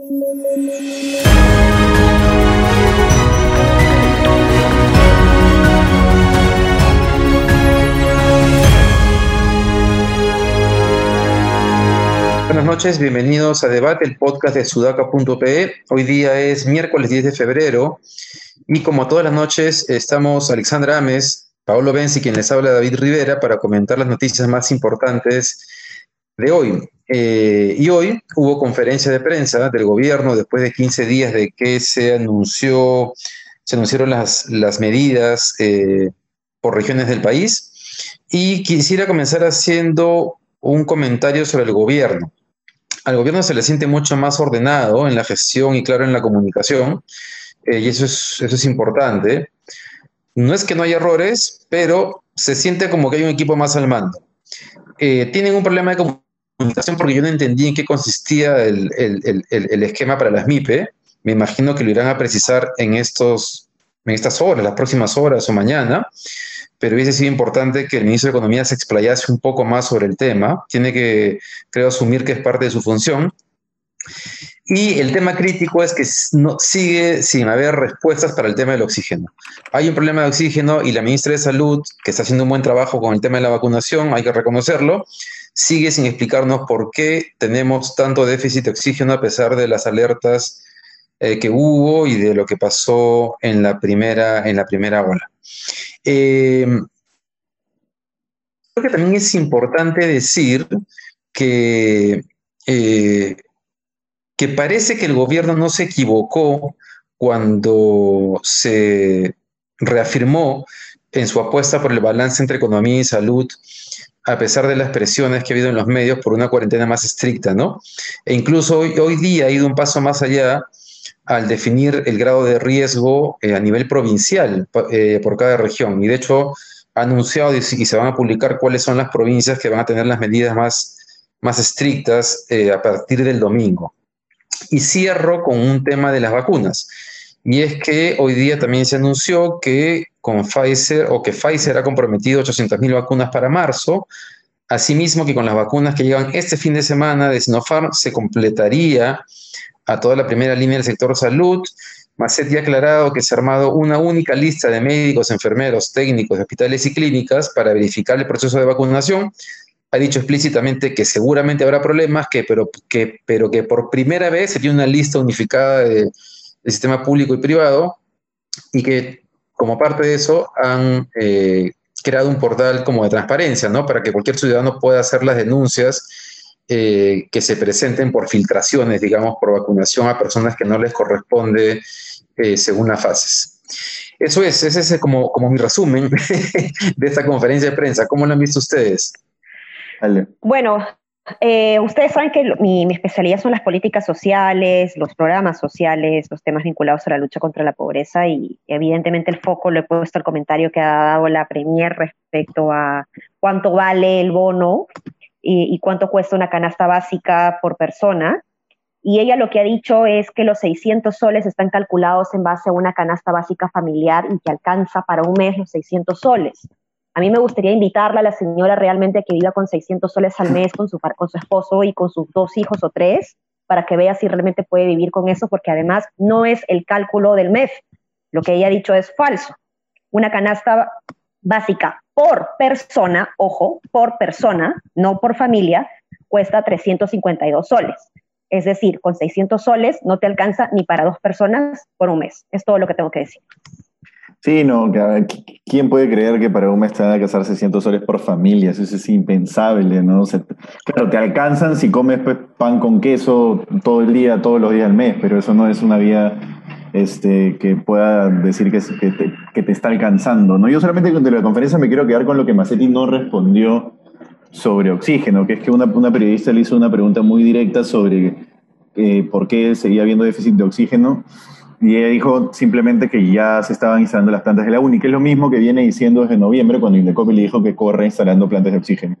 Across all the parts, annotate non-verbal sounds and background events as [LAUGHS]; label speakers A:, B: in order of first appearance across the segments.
A: Buenas noches, bienvenidos a Debate, el podcast de sudaca.pe. Hoy día es miércoles 10 de febrero y como todas las noches estamos Alexandra Ames, Paolo Benzi, quien les habla David Rivera para comentar las noticias más importantes de hoy. Eh, y hoy hubo conferencia de prensa del gobierno después de 15 días de que se anunció, se anunciaron las, las medidas eh, por regiones del país. Y quisiera comenzar haciendo un comentario sobre el gobierno al gobierno se le siente mucho más ordenado en la gestión y claro en la comunicación, eh, y eso es, eso es importante. No es que no haya errores, pero se siente como que hay un equipo más al mando. Tienen un problema de comunicación porque yo no entendí en qué consistía el, el, el, el, esquema para las MIPE. Me imagino que lo irán a precisar en, estos, en estas horas, las próximas horas o mañana pero hubiese sido importante que el ministro de Economía se explayase un poco más sobre el tema. Tiene que, creo, asumir que es parte de su función. Y el tema crítico es que no, sigue sin haber respuestas para el tema del oxígeno. Hay un problema de oxígeno y la ministra de Salud, que está haciendo un buen trabajo con el tema de la vacunación, hay que reconocerlo, sigue sin explicarnos por qué tenemos tanto déficit de oxígeno a pesar de las alertas eh, que hubo y de lo que pasó en la primera, en la primera ola. Eh, creo que también es importante decir que, eh, que parece que el gobierno no se equivocó cuando se reafirmó en su apuesta por el balance entre economía y salud, a pesar de las presiones que ha habido en los medios por una cuarentena más estricta, ¿no? E incluso hoy, hoy día ha ido un paso más allá al definir el grado de riesgo eh, a nivel provincial eh, por cada región. Y de hecho ha anunciado y, se van a publicar cuáles son las provincias que van a tener las medidas más, más estrictas eh, a partir del domingo. Y cierro con un tema de las vacunas. Y es que hoy día también se anunció que con Pfizer o que Pfizer ha comprometido 800.000 vacunas para marzo. Asimismo que con las vacunas que llegan este fin de semana de Sinopharm se completaría a toda la primera línea del sector salud. Macet ya ha aclarado que se ha armado una única lista de médicos, enfermeros, técnicos de hospitales y clínicas para verificar el proceso de vacunación. Ha dicho explícitamente que seguramente habrá problemas, que, pero, que, pero que por primera vez se tiene una lista unificada del sistema público y privado y que como parte de eso han eh, creado un portal como de transparencia, ¿no? Para que cualquier ciudadano pueda hacer las denuncias eh, que se presenten por filtraciones, digamos, por vacunación a personas que no les corresponde eh, según las fases. Eso es, ese es como, como mi resumen [LAUGHS] de esta conferencia de prensa. ¿Cómo lo han visto ustedes?
B: Bueno, eh, ustedes saben que mi, mi, especialidad son las políticas sociales, los programas sociales, los temas vinculados a la lucha contra la pobreza y evidentemente el foco lo he puesto al comentario que ha dado la Premier respecto a cuánto vale el bono y, cuánto cuesta una canasta básica por persona. Y ella lo que ha dicho es que los 600 soles están calculados en base a una canasta básica familiar y que alcanza para un mes los 600 soles. A mí me gustaría invitarla a la señora realmente que viva con 600 soles al mes con su, con su esposo y con sus dos hijos o tres, para que vea si realmente puede vivir con eso, porque además no es el cálculo del mes. Lo que ella ha dicho es falso. Una canasta básica por persona, ojo, por persona, no por familia, cuesta 352 soles. Es decir, con 600 soles no te alcanza ni para dos personas por un mes. Es todo lo que tengo que decir.
C: Sí, no, ¿quién puede creer que para un mes te van a casar 600 soles por familia? Eso es impensable, ¿no? claro, te alcanzan si comes pues, pan con queso todo el día, todos los días del mes, pero eso no es una vida este, que pueda decir que, te, está alcanzando. ¿no? Yo solamente de la conferencia me quiero quedar con lo que Macetti no respondió sobre oxígeno, que es que una, una periodista le hizo una pregunta muy directa sobre eh, por qué seguía habiendo déficit de oxígeno y ella dijo simplemente que ya se estaban instalando las plantas de la UNI, que es lo mismo que viene diciendo desde noviembre cuando Indecopi le dijo que corre instalando plantas de oxígeno.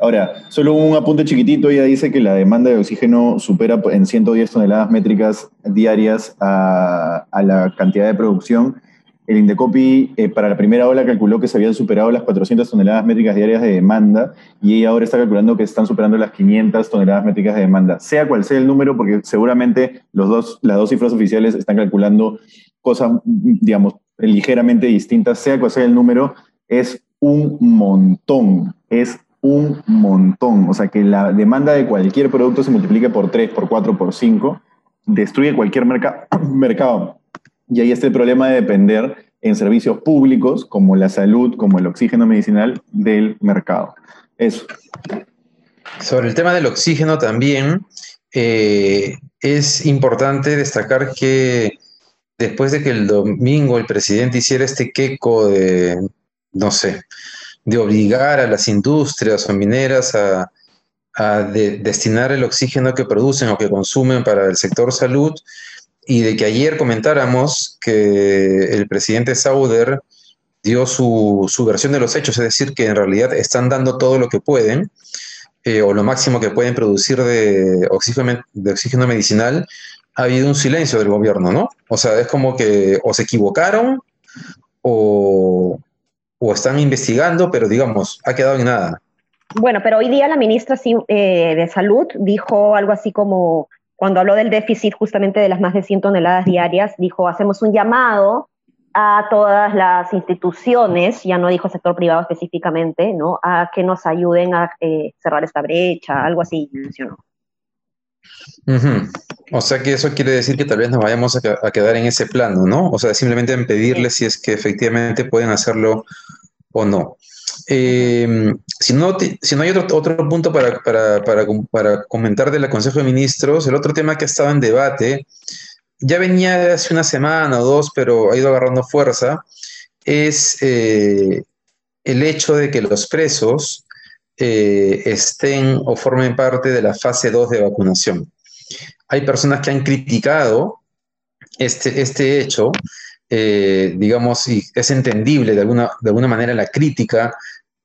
C: Ahora, solo un apunte chiquitito, ella dice que la demanda de oxígeno supera en 110 toneladas métricas diarias a, a la cantidad de producción. El Indecopi eh, para la primera ola calculó que se habían superado las 400 toneladas métricas diarias de demanda y ahora está calculando que están superando las 500 toneladas métricas de demanda. Sea cual sea el número, porque seguramente los dos, las dos cifras oficiales están calculando cosas, digamos, ligeramente distintas, sea cual sea el número, es un montón, es un montón. O sea, que la demanda de cualquier producto se multiplique por 3, por 4, por 5, destruye cualquier [CLEARS THROAT] mercado. Y ahí está el problema de depender en servicios públicos como la salud, como el oxígeno medicinal del mercado. Eso.
A: Sobre el tema del oxígeno también, eh, es importante destacar que después de que el domingo el presidente hiciera este queco de, no sé, de obligar a las industrias o mineras a, destinar el oxígeno que producen o que consumen para el sector salud, y de que ayer comentáramos que el presidente Sauder dio su, versión de los hechos, es decir, que en realidad están dando todo lo que pueden, eh, o lo máximo que pueden producir de oxígeno, de oxígeno medicinal, ha habido un silencio del gobierno, ¿no? O sea, es como que o se equivocaron o, o están investigando, pero digamos, ha quedado en nada.
B: Bueno, pero hoy día la ministra eh, de Salud dijo algo así como, cuando habló del déficit justamente de las más de 100 toneladas diarias, dijo, hacemos un llamado a todas las instituciones, ya no dijo sector privado específicamente, ¿no? a que nos ayuden a eh, cerrar esta brecha, algo así mencionó.
A: O sea que eso quiere decir que tal vez nos vayamos a, quedar en ese plano, ¿no? O sea, simplemente en pedirles si es que efectivamente pueden hacerlo o no. Em, si, no si no hay otro, otro punto para, para, para, para, comentar del Consejo de Ministros, el otro tema que ha estado en debate, ya venía hace una semana o dos, pero ha ido agarrando fuerza, es eh, el hecho de que los presos eh, estén o formen parte de la fase 2 de vacunación. Hay personas que han criticado este, este hecho, eh, digamos, y es entendible de alguna, de alguna manera la crítica,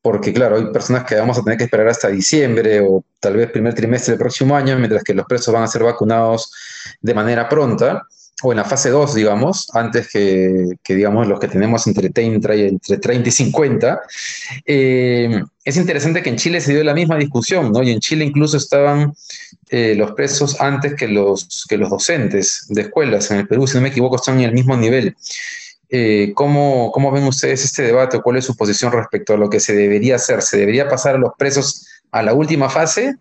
A: porque claro, hay personas que vamos a tener que esperar hasta diciembre o tal vez primer trimestre del próximo año, mientras que los presos van a ser vacunados de manera pronta o en la fase 2, digamos, antes que, digamos, los que tenemos entre 30 y, entre 30 y 50. Eh, es interesante que en Chile se dio la misma discusión, ¿no? Y en Chile incluso estaban eh, los presos antes que los, que los docentes de escuelas. En el Perú, si no me equivoco, están en el mismo nivel. Eh, ¿cómo, ¿Cómo ven ustedes este debate? ¿Cuál es su posición respecto a lo que se debería hacer? ¿Se debería pasar a los presos a la última fase?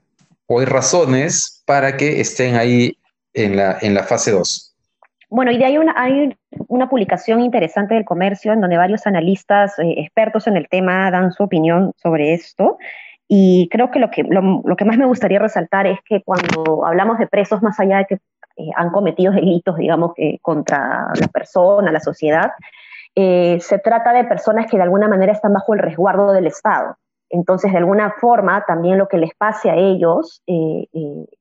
A: ¿O hay razones para que estén ahí en la, en la fase 2?
B: Bueno, y de ahí una, hay una publicación interesante del comercio en donde varios analistas eh, expertos en el tema dan su opinión sobre esto. Y creo que lo, que lo, que más me gustaría resaltar es que cuando hablamos de presos, más allá de que eh, han cometido delitos, digamos, que contra la persona, la sociedad, eh, se trata de personas que de alguna manera están bajo el resguardo del Estado. Entonces, de alguna forma, también lo que les pase a ellos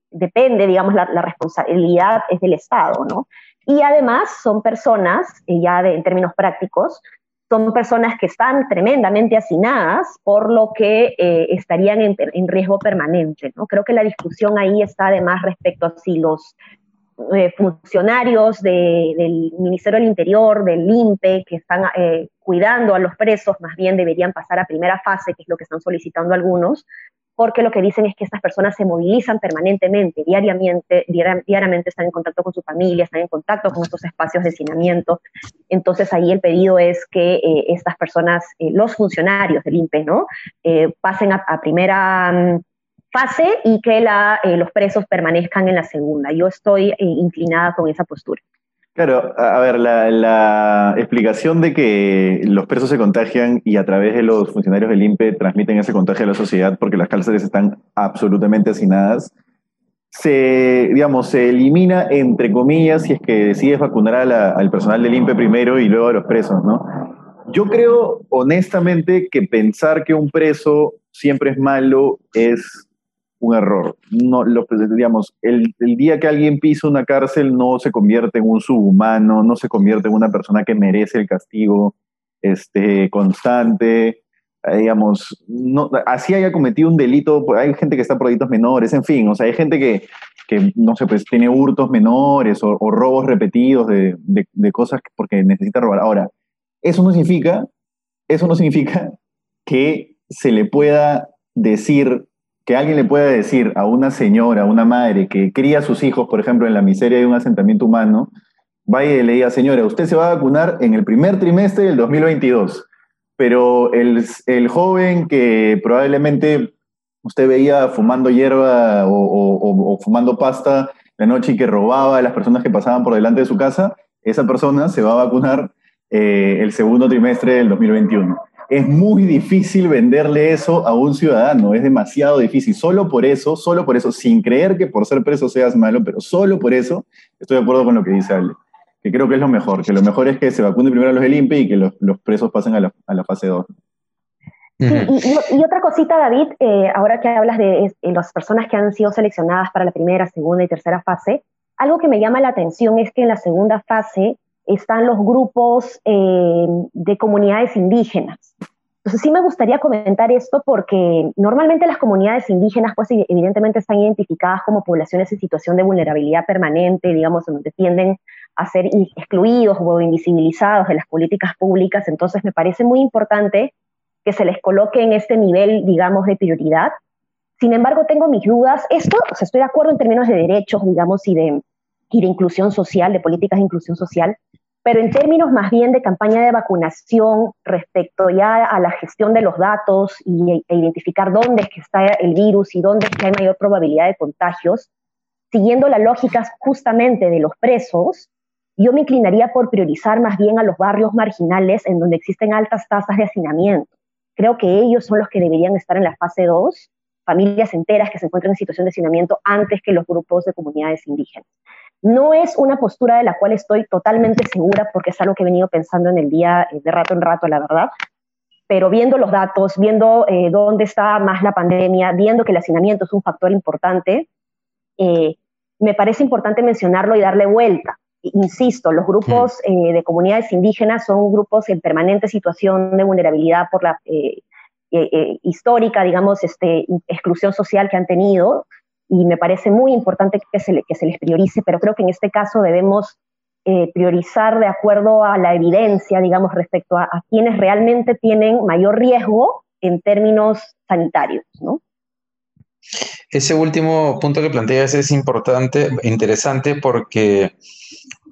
B: depende, digamos, la, la, responsabilidad es del Estado, ¿no? Y además son personas, eh, ya en términos prácticos, son personas que están tremendamente hacinadas, por lo que eh, estarían en, riesgo permanente. ¿no? Creo que la discusión ahí está además respecto a si los eh, funcionarios del Ministerio del Interior, del INPE, que están cuidando a los presos, más bien deberían pasar a primera fase, que es lo que están solicitando algunos, porque lo que dicen es que estas personas se movilizan permanentemente, diariamente, diariamente están en contacto con su familia, están en contacto con estos espacios de hacinamiento. Entonces ahí el pedido es que eh, estas personas, eh, los funcionarios del INPE, ¿no? Eh, pasen a, primera mm, fase y que la, los presos permanezcan en la segunda. Yo estoy inclinada con esa postura.
C: Claro, a ver, la, explicación de que los presos se contagian y a través de los funcionarios del INPE transmiten ese contagio a la sociedad porque las cárceles están absolutamente hacinadas, se, digamos, se elimina, entre comillas, si es que decides vacunar al personal del INPE primero y luego a los presos, ¿no? Yo creo, honestamente, que pensar que un preso siempre es malo es un error. No, lo, digamos, el, día que alguien pisa una cárcel no se convierte en un subhumano, no se convierte en una persona que merece el castigo este, constante. Eh, digamos, no, así haya cometido un delito, pues, hay gente que está por delitos menores, en fin, o sea, hay gente que, que no sé, pues tiene hurtos menores o, robos repetidos de, de, de cosas porque necesita robar. Ahora, Eso no significa, eso no significa que se le pueda decir, que alguien le pueda decir a una señora, a una madre que cría a sus hijos, por ejemplo, en la miseria de un asentamiento humano, vaya y le diga, señora, usted se va a vacunar en el primer trimestre del 2022, pero el, el joven que probablemente usted veía fumando hierba o, fumando pasta la noche y que robaba a las personas que pasaban por delante de su casa, esa persona se va a vacunar eh, el segundo trimestre del 2021. Es muy difícil venderle eso a un ciudadano, es demasiado difícil. Solo por eso, solo por eso, sin creer que por ser preso seas malo, pero solo por eso, estoy de acuerdo con lo que dice Ale, que creo que es lo mejor, que lo mejor es que se vacune primero a los del INPE y que los, presos pasen a la, a la fase 2
B: y, otra cosita, David, eh, ahora que hablas de eh, las personas que han sido seleccionadas para la primera, segunda y tercera fase, algo que me llama la atención es que en la segunda fase están los grupos eh, de comunidades indígenas. Entonces sí me gustaría comentar esto porque normalmente las comunidades indígenas pues evidentemente están identificadas como poblaciones en situación de vulnerabilidad permanente, digamos, donde tienden a ser excluidos o invisibilizados de las políticas públicas. Entonces me parece muy importante que se les coloque en este nivel, digamos, de prioridad. Sin embargo, tengo mis dudas. Esto, o sea, estoy de acuerdo en términos de derechos, digamos, y de, de inclusión social, de políticas de inclusión social, pero en términos más bien de campaña de vacunación respecto ya a la gestión de los datos y, e identificar dónde es que está el virus y dónde es que hay mayor probabilidad de contagios, siguiendo las lógicas justamente de los presos, yo me inclinaría por priorizar más bien a los barrios marginales en donde existen altas tasas de hacinamiento. Creo que ellos son los que deberían estar en la fase 2, familias enteras que se encuentran en situación de hacinamiento antes que los grupos de comunidades indígenas. No es una postura de la cual estoy totalmente segura porque es algo que he venido pensando en el día eh, de rato en rato, la verdad. Pero viendo los datos, viendo eh, dónde está más la pandemia, viendo que el hacinamiento es un factor importante, eh, me parece importante mencionarlo y darle vuelta. Insisto, los grupos eh, de comunidades indígenas son grupos en permanente situación de vulnerabilidad por la eh, eh, histórica, digamos, este, exclusión social que han tenido y me parece muy importante que se, que se les priorice, pero creo que en este caso debemos priorizar de acuerdo a la evidencia, digamos, respecto a, a, quienes realmente tienen mayor riesgo en términos sanitarios, ¿no?
A: Ese último punto que planteas es importante, interesante, porque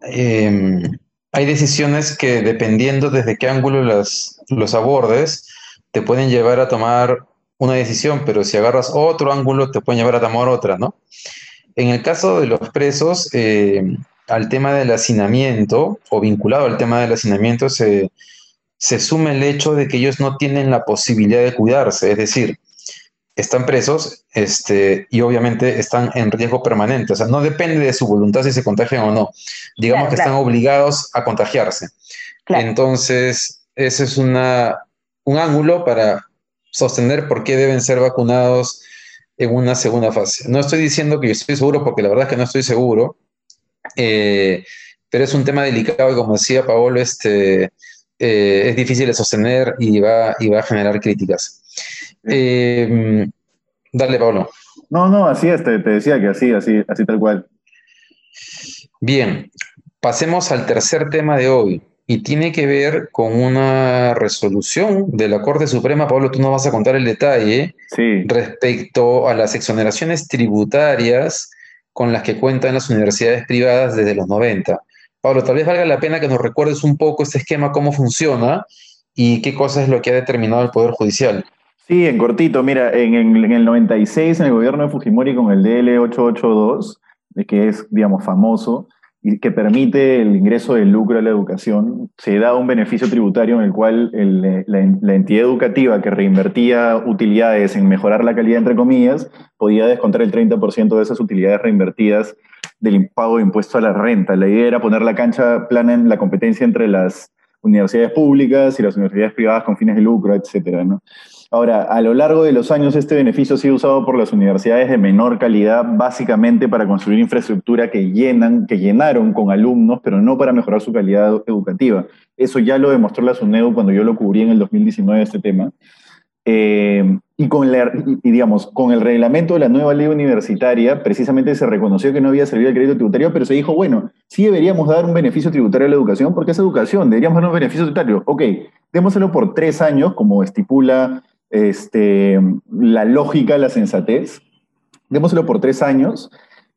A: Em, hay decisiones que dependiendo desde qué ángulo las, los abordes, te pueden llevar a tomar una decisión, pero si agarras otro ángulo, te pueden llevar a tomar otra, ¿no? En el caso de los presos, em, al tema del hacinamiento, o vinculado al tema del hacinamiento, se, se suma el hecho de que ellos no tienen la posibilidad de cuidarse, es decir, están presos este, y obviamente están en riesgo permanente. O sea, no depende de su voluntad si se contagian o no. Digamos que están obligados a contagiarse. Entonces, ese es una, un ángulo para sostener por qué deben ser vacunados en una segunda fase. No estoy diciendo que yo estoy seguro, porque la verdad es que no estoy seguro, eh, pero es un tema delicado y como decía Paolo, este, eh, es difícil de sostener y va, y va a generar críticas. Eh, dale, Pablo.
C: No, no, así es, te, decía que así, así, así tal cual.
A: Bien, pasemos al tercer tema de hoy y tiene que ver con una resolución de la Corte Suprema. Pablo, tú nos vas a contar el detalle respecto a las exoneraciones tributarias con las que cuentan las universidades privadas desde los 90. Pablo, tal vez valga la pena que nos recuerdes un poco este esquema, cómo funciona y qué cosa es lo que ha determinado el Poder Judicial.
C: Sí, en cortito, mira, en, el 96, en el gobierno de Fujimori con el DL 882, que es, digamos, famoso, que permite el ingreso del lucro a la educación, se da un beneficio tributario en el cual la, entidad educativa que reinvertía utilidades en mejorar la calidad, entre comillas, podía descontar el 30% de esas utilidades reinvertidas del pago de impuesto a la renta. La idea era poner la cancha plana en la competencia entre las universidades públicas y las universidades privadas con fines de lucro, ¿no? Ahora, a lo largo de los años este beneficio ha sido usado por las universidades de menor calidad básicamente para construir infraestructura que llenan, que llenaron con alumnos, pero no para mejorar su calidad educativa. Eso ya lo demostró la SUNEDU cuando yo lo cubrí en el 2019 este tema. Eh, Y, con digamos, con el reglamento de la nueva ley universitaria, precisamente se reconoció que no había servido el crédito tributario, pero se dijo, bueno, sí deberíamos dar un beneficio tributario a la educación porque es educación, deberíamos dar un beneficio tributario. Ok, démoselo por tres años, como estipula este, la lógica, la sensatez. Démoselo por tres años,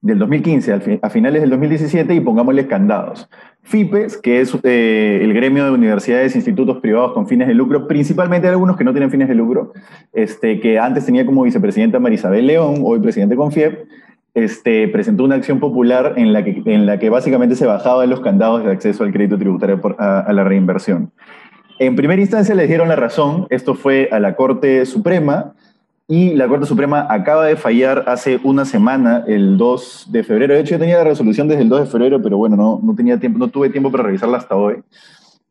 C: del 2015 a finales del 2017, y pongámosle candados. FIPES, que es eh, el gremio de universidades e institutos privados con fines de lucro, principalmente algunos que no tienen fines de lucro, este, que antes tenía como vicepresidenta Marisabel León, hoy presidente con FIEP, este, presentó una acción popular en la, que, en la que básicamente se bajaban los candados de acceso al crédito tributario a, la reinversión. En primera instancia les dieron la razón, esto fue a la Corte Suprema, y la Corte Suprema acaba de fallar hace una semana, el 2 de febrero. De hecho, yo tenía la resolución desde el 2 de febrero, pero bueno, no, no, tenía tiempo, no tuve tiempo para revisarla hasta hoy.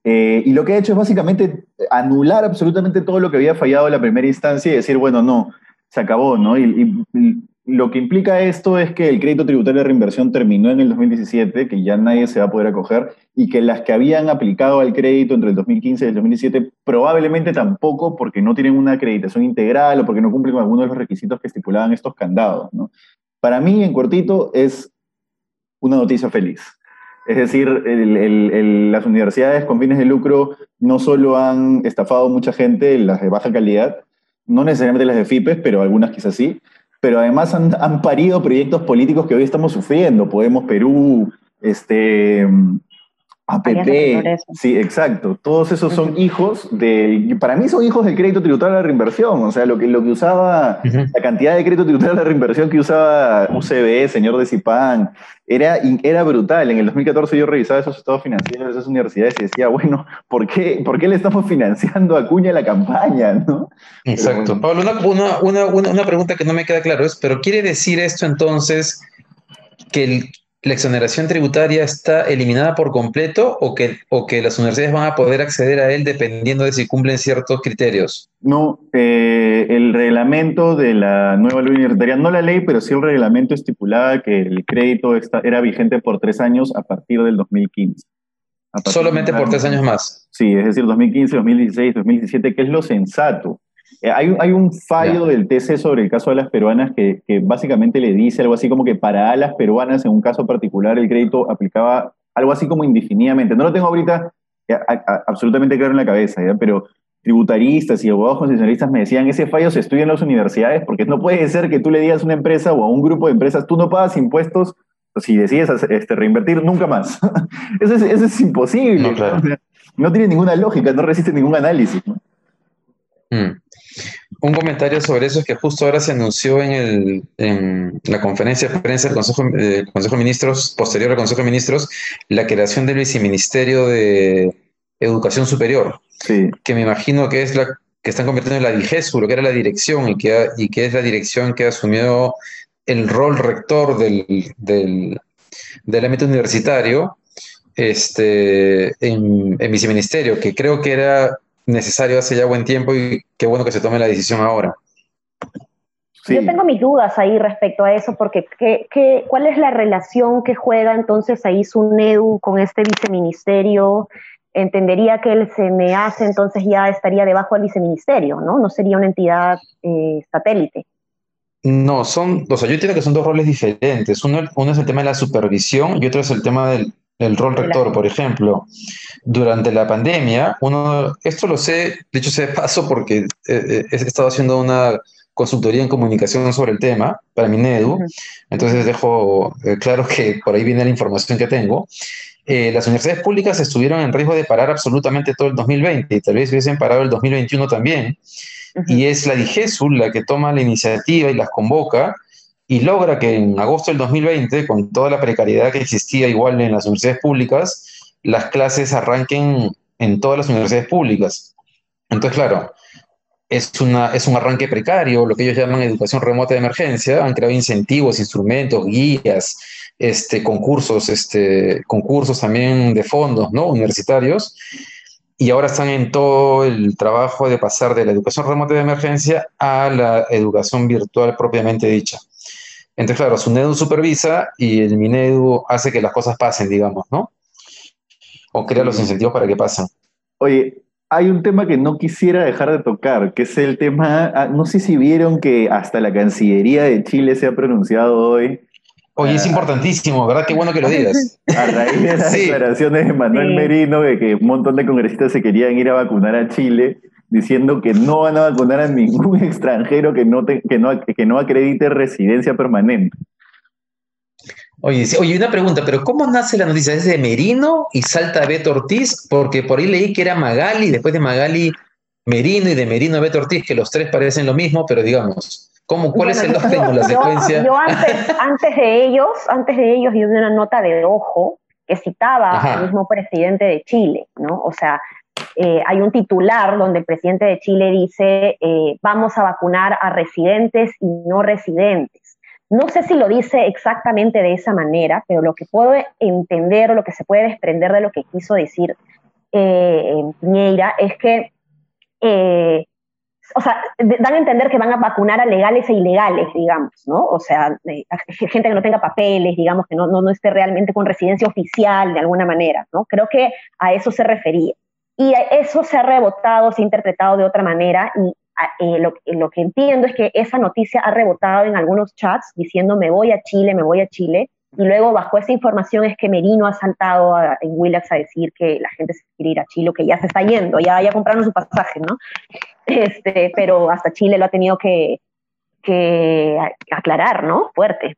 C: Eh, y lo que ha hecho es básicamente anular absolutamente todo lo que había fallado en la primera instancia y decir, bueno, no, se acabó, ¿no? Lo que implica esto es que el crédito tributario de reinversión terminó en el 2017, que ya nadie se va a poder acoger, y que las que habían aplicado al crédito entre el 2015 y el 2017 probablemente tampoco porque no tienen una acreditación integral o porque no cumplen con algunos de los requisitos que estipulaban estos candados. Para mí, en cortito, es una noticia feliz. Es decir, las universidades con fines de lucro no solo han estafado mucha gente, las de baja calidad, no necesariamente las de FIPES, pero algunas quizás sí, pero además han, parido proyectos políticos que hoy estamos sufriendo. Podemos Perú, este, APP, sí, exacto. Todos esos son hijos del, para mí son hijos del crédito tributario de la reinversión. O sea, lo que, lo que usaba, la cantidad de crédito tributario de la reinversión que usaba UCB, señor de Cipán, era, era brutal. En el 2014 yo revisaba esos estados financieros de esas universidades y decía, bueno, ¿por qué, ¿por qué le estamos financiando a Cuña la campaña? ¿no?
A: Exacto. Pablo, una, una, una, una pregunta que no me queda claro es, ¿pero quiere decir esto entonces que el la exoneración tributaria está eliminada por completo o que, o que las universidades van a poder acceder a él dependiendo de si cumplen ciertos criterios?
C: No, eh, el reglamento de la nueva ley universitaria, no la ley, pero sí el reglamento estipulaba que el crédito era vigente por tres años a partir del 2015.
A: Solamente por tres años más.
C: Sí, es decir, 2015, 2016, 2017, que es lo sensato. Eh, hay, hay, un fallo del TC sobre el caso de las peruanas que, que, básicamente le dice algo así como que para las peruanas, en un caso particular, el crédito aplicaba algo así como indefinidamente. No lo tengo ahorita eh, absolutamente claro en la cabeza, ¿ya? pero tributaristas y abogados concesionalistas me decían, ese fallo se estudia en las universidades porque no puede ser que tú le digas a una empresa o a un grupo de empresas, tú no pagas impuestos si decides este, reinvertir nunca más. [LAUGHS] eso, es, eso, es, imposible. No, no, tiene ninguna lógica, no resiste ningún análisis. ¿no?
A: Mm. Un comentario sobre eso es que justo ahora se anunció en, el, en la conferencia de prensa del Consejo, de Ministros, posterior al Consejo de Ministros, la creación del viceministerio de Educación Superior, que me imagino que es la que están convirtiendo en la DIGESU, lo que era la dirección y que, y que es la dirección que asumió el rol rector del, del, del ámbito universitario este, en, en viceministerio, que creo que era necesario hace ya buen tiempo y qué bueno que se tome la decisión ahora.
B: Yo tengo mis dudas ahí respecto a eso, porque ¿qué, qué, cuál es la relación que juega entonces ahí SUNEDU con este viceministerio? Entendería que el CNEAS entonces ya estaría debajo del viceministerio, ¿no? No sería una entidad eh, satélite.
A: No, son, o sea, yo entiendo que son dos roles diferentes. Uno, uno es el tema de la supervisión y otro es el tema del, el rol rector, por ejemplo, durante la pandemia, uno, esto lo sé, de hecho sé de paso porque eh, eh, he estado haciendo una consultoría en comunicación sobre el tema para mi NEDU, entonces dejo eh, claro que por ahí viene la información que tengo. las universidades públicas estuvieron en riesgo de parar absolutamente todo el 2020 y tal vez hubiesen parado el 2021 también. Y es la DIGESU la que toma la iniciativa y las convoca y logra que en agosto del 2020, con toda la precariedad que existía igual en las universidades públicas, las clases arranquen en todas las universidades públicas. Entonces, claro, es, una, es un arranque precario, lo que ellos llaman educación remota de emergencia, han creado incentivos, instrumentos, guías, este, concursos, este, concursos también de fondos ¿no? universitarios, y ahora están en todo el trabajo de pasar de la educación remota de emergencia a la educación virtual propiamente dicha. Entonces, claro, Sunedu supervisa y el Minedu hace que las cosas pasen, digamos, ¿no? O crea los incentivos para que pasen.
C: Oye, hay un tema que no quisiera dejar de tocar, que es el tema, ah, no sé si vieron que hasta la Cancillería de Chile se ha pronunciado hoy.
A: Oye, es ah, importantísimo, ¿verdad? Qué bueno que lo digas. [LAUGHS]
C: A raíz de las declaraciones de Manuel Merino de que un montón de congresistas se querían ir a vacunar a Chile, diciendo que no van a vacunar a ningún [LAUGHS] extranjero que no, que no, que no acredite residencia permanente.
A: Oye, oye, una pregunta, pero ¿cómo nace la noticia? ¿Es de Merino y salta Beto Ortiz? Porque por ahí leí que era Magali, después de Magali Merino y de Merino Beto Ortiz, que los tres parecen lo mismo, pero digamos, ¿cómo, ¿cuál es el orden la secuencia?
B: Yo [LAUGHS] antes, de ellos, antes de ellos, yo di una nota de ojo que citaba al mismo presidente de Chile, ¿no? O sea, eh, hay un titular donde el presidente de Chile dice, eh, vamos a vacunar a residentes y no residentes. No sé si lo dice exactamente de esa manera, pero lo que puedo entender o lo que se puede desprender de lo que quiso decir eh, Piñeira es que, eh, o sea, dan a entender que van a vacunar a legales e ilegales, digamos, ¿no? O sea, gente que no tenga papeles, digamos, que no, no, no esté realmente con residencia oficial de alguna manera, ¿no? Creo que a eso se refería. Y eso se ha rebotado, se ha interpretado de otra manera y eh, lo, lo, que entiendo es que esa noticia ha rebotado en algunos chats diciendo me voy a Chile, me voy a Chile, y luego bajo esa información es que Merino ha saltado en Willax a decir que la gente se quiere ir a Chile, que ya se está yendo, ya, ya compraron su pasaje, ¿no? [LAUGHS] Este, pero hasta Chile lo ha tenido que, que aclarar, ¿no? Fuerte.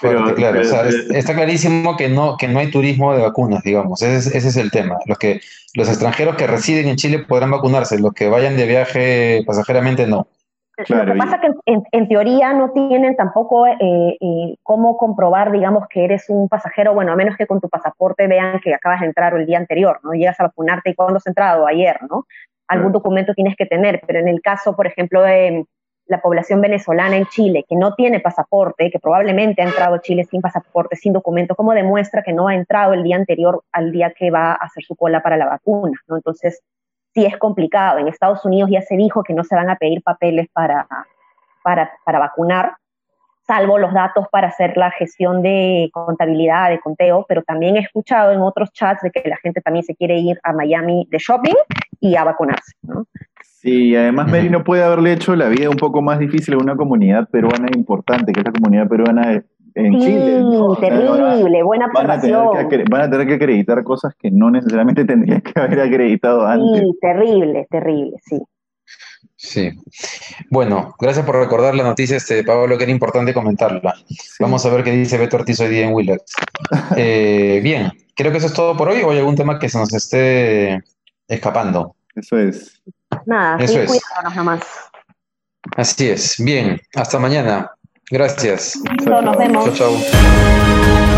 A: Pero, claro, está clarísimo que no, que no hay turismo de vacunas, digamos, ese, es el tema. Los, que, los extranjeros que residen en Chile podrán vacunarse, los que vayan de viaje pasajeramente no.
B: Lo que pasa es que en, teoría no tienen tampoco eh, eh, cómo comprobar, digamos, que eres un pasajero, bueno, a menos que con tu pasaporte vean que acabas de entrar el día anterior, ¿no? Llegas a vacunarte y cuándo has entrado, ayer, ¿no? Algún documento tienes que tener, pero en el caso, por ejemplo, de la población venezolana en Chile que no tiene pasaporte, que probablemente ha entrado a Chile sin pasaporte, sin documento, ¿cómo demuestra que no ha entrado el día anterior al día que va a hacer su cola para la vacuna? ¿no? Entonces, sí es complicado. En Estados Unidos ya se dijo que no se van a pedir papeles para, para, vacunar, salvo los datos para hacer la gestión de contabilidad, de conteo, pero también he escuchado en otros chats de que la gente también se quiere ir a Miami de shopping y a vacunarse. ¿no?
C: Sí, además Merino puede haberle hecho la vida un poco más difícil a una comunidad peruana importante, que es la comunidad peruana en Chile.
B: Sí, terrible, buena van a,
C: van a tener que acreditar cosas que no necesariamente [LAUGHS] tendrían que haber acreditado antes.
B: Sí, terrible, terrible, sí.
A: Sí. Bueno, gracias por recordar la noticia, este, Pablo, que era importante comentarla. Vamos a ver qué dice Beto Ortiz hoy día en Willard. [LAUGHS] Eh, bien, creo que eso es todo por hoy o hay algún tema que se nos esté escapando.
C: Eso es.
B: Nada, Eso es. nomás.
A: Así es. Bien, hasta mañana. Gracias.
B: nos vemos. Chao, chao.